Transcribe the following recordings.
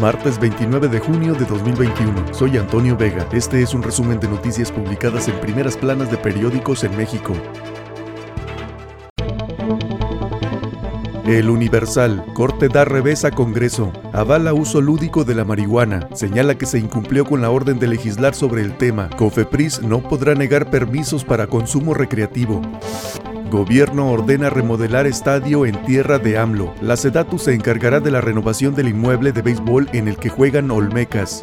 Martes 29 de junio de 2021. Soy Antonio Vega. Este es un resumen de noticias publicadas en primeras planas de periódicos en México. El Universal. Corte da revés a Congreso. Avala uso lúdico de la marihuana. Señala que se incumplió con la orden de legislar sobre el tema. Cofepris no podrá negar permisos para consumo recreativo. Gobierno ordena remodelar estadio en tierra de AMLO. La Sedatu se encargará de la renovación del inmueble de béisbol en el que juegan Olmecas.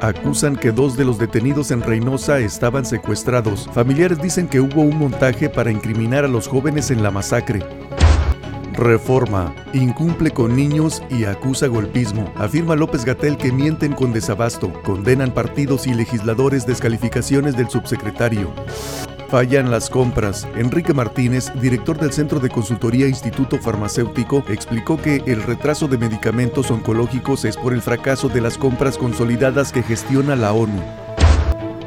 Acusan que dos de los detenidos en Reynosa estaban secuestrados. Familiares dicen que hubo un montaje para incriminar a los jóvenes en la masacre. Reforma. Incumple con niños y acusa golpismo. Afirma López Gatel que mienten con desabasto. Condenan partidos y legisladores descalificaciones del subsecretario. Fallan las compras. Enrique Martínez, director del Centro de Consultoría Instituto Farmacéutico, explicó que el retraso de medicamentos oncológicos es por el fracaso de las compras consolidadas que gestiona la ONU.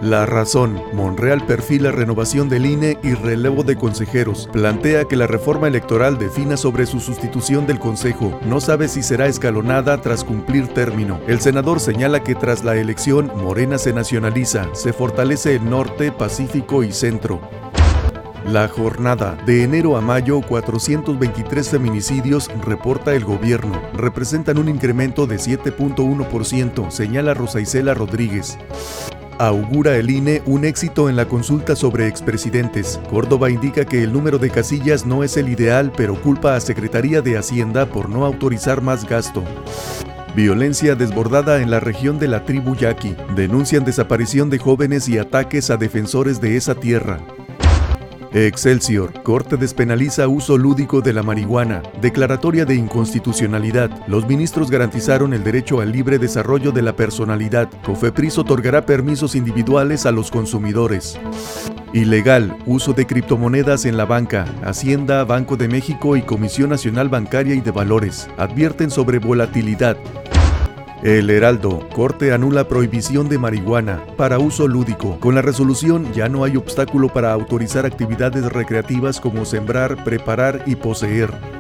La razón. Monreal perfila renovación del INE y relevo de consejeros. Plantea que la reforma electoral defina sobre su sustitución del Consejo. No sabe si será escalonada tras cumplir término. El senador señala que tras la elección, Morena se nacionaliza. Se fortalece el norte, Pacífico y centro. La jornada de enero a mayo, 423 feminicidios, reporta el gobierno. Representan un incremento de 7.1%, señala Rosa Isela Rodríguez. Augura el INE un éxito en la consulta sobre expresidentes. Córdoba indica que el número de casillas no es el ideal, pero culpa a Secretaría de Hacienda por no autorizar más gasto. Violencia desbordada en la región de la tribu Yaqui. Denuncian desaparición de jóvenes y ataques a defensores de esa tierra. Excelsior. Corte despenaliza uso lúdico de la marihuana. Declaratoria de inconstitucionalidad. Los ministros garantizaron el derecho al libre desarrollo de la personalidad. Cofepris otorgará permisos individuales a los consumidores. Ilegal. Uso de criptomonedas en la banca. Hacienda, Banco de México y Comisión Nacional Bancaria y de Valores. Advierten sobre volatilidad. El Heraldo, Corte anula prohibición de marihuana para uso lúdico. Con la resolución ya no hay obstáculo para autorizar actividades recreativas como sembrar, preparar y poseer.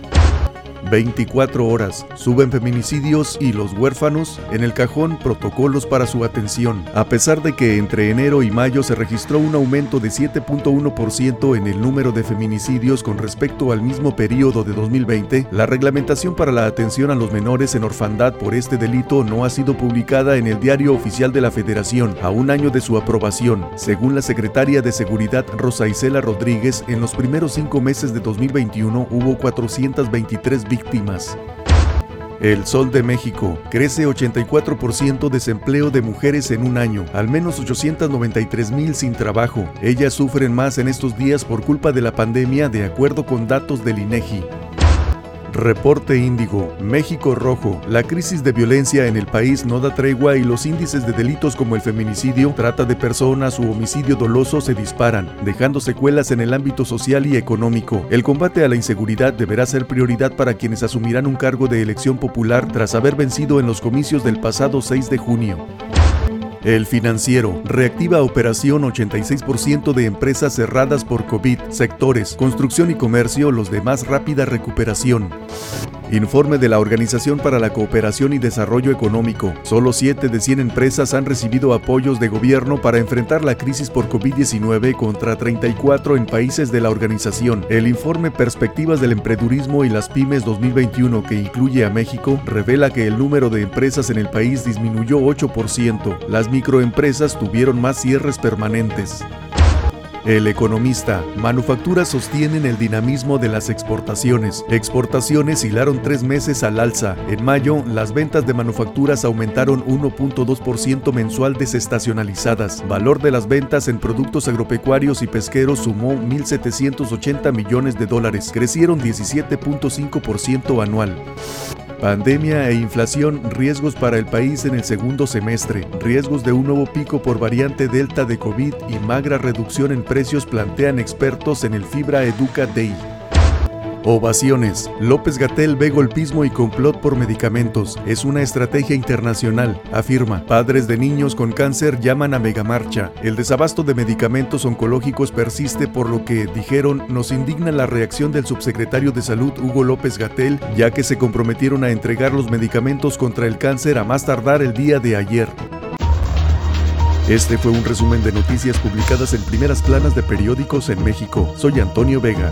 24 horas. Suben feminicidios y los huérfanos. En el cajón, protocolos para su atención. A pesar de que entre enero y mayo se registró un aumento de 7.1% en el número de feminicidios con respecto al mismo periodo de 2020, la reglamentación para la atención a los menores en orfandad por este delito no ha sido publicada en el Diario Oficial de la Federación a un año de su aprobación. Según la secretaria de Seguridad Rosa Isela Rodríguez, en los primeros cinco meses de 2021 hubo 423 víctimas. El Sol de México crece 84% desempleo de mujeres en un año, al menos 893 mil sin trabajo. Ellas sufren más en estos días por culpa de la pandemia, de acuerdo con datos del INEGI. Reporte Índigo, México Rojo. La crisis de violencia en el país no da tregua y los índices de delitos como el feminicidio, trata de personas u homicidio doloso se disparan, dejando secuelas en el ámbito social y económico. El combate a la inseguridad deberá ser prioridad para quienes asumirán un cargo de elección popular tras haber vencido en los comicios del pasado 6 de junio. El financiero reactiva operación 86% de empresas cerradas por COVID, sectores, construcción y comercio los de más rápida recuperación. Informe de la Organización para la Cooperación y Desarrollo Económico. Solo 7 de 100 empresas han recibido apoyos de gobierno para enfrentar la crisis por COVID-19 contra 34 en países de la organización. El informe Perspectivas del Emprendurismo y las Pymes 2021, que incluye a México, revela que el número de empresas en el país disminuyó 8%. Las microempresas tuvieron más cierres permanentes. El economista, manufacturas sostienen el dinamismo de las exportaciones. Exportaciones hilaron tres meses al alza. En mayo, las ventas de manufacturas aumentaron 1.2% mensual desestacionalizadas. Valor de las ventas en productos agropecuarios y pesqueros sumó 1.780 millones de dólares. Crecieron 17.5% anual. Pandemia e inflación, riesgos para el país en el segundo semestre, riesgos de un nuevo pico por variante Delta de COVID y magra reducción en precios plantean expertos en el Fibra Educa Day. Ovaciones. López Gatel ve golpismo y complot por medicamentos. Es una estrategia internacional, afirma. Padres de niños con cáncer llaman a megamarcha. El desabasto de medicamentos oncológicos persiste por lo que, dijeron, nos indigna la reacción del subsecretario de Salud Hugo López Gatel, ya que se comprometieron a entregar los medicamentos contra el cáncer a más tardar el día de ayer. Este fue un resumen de noticias publicadas en primeras planas de periódicos en México. Soy Antonio Vega.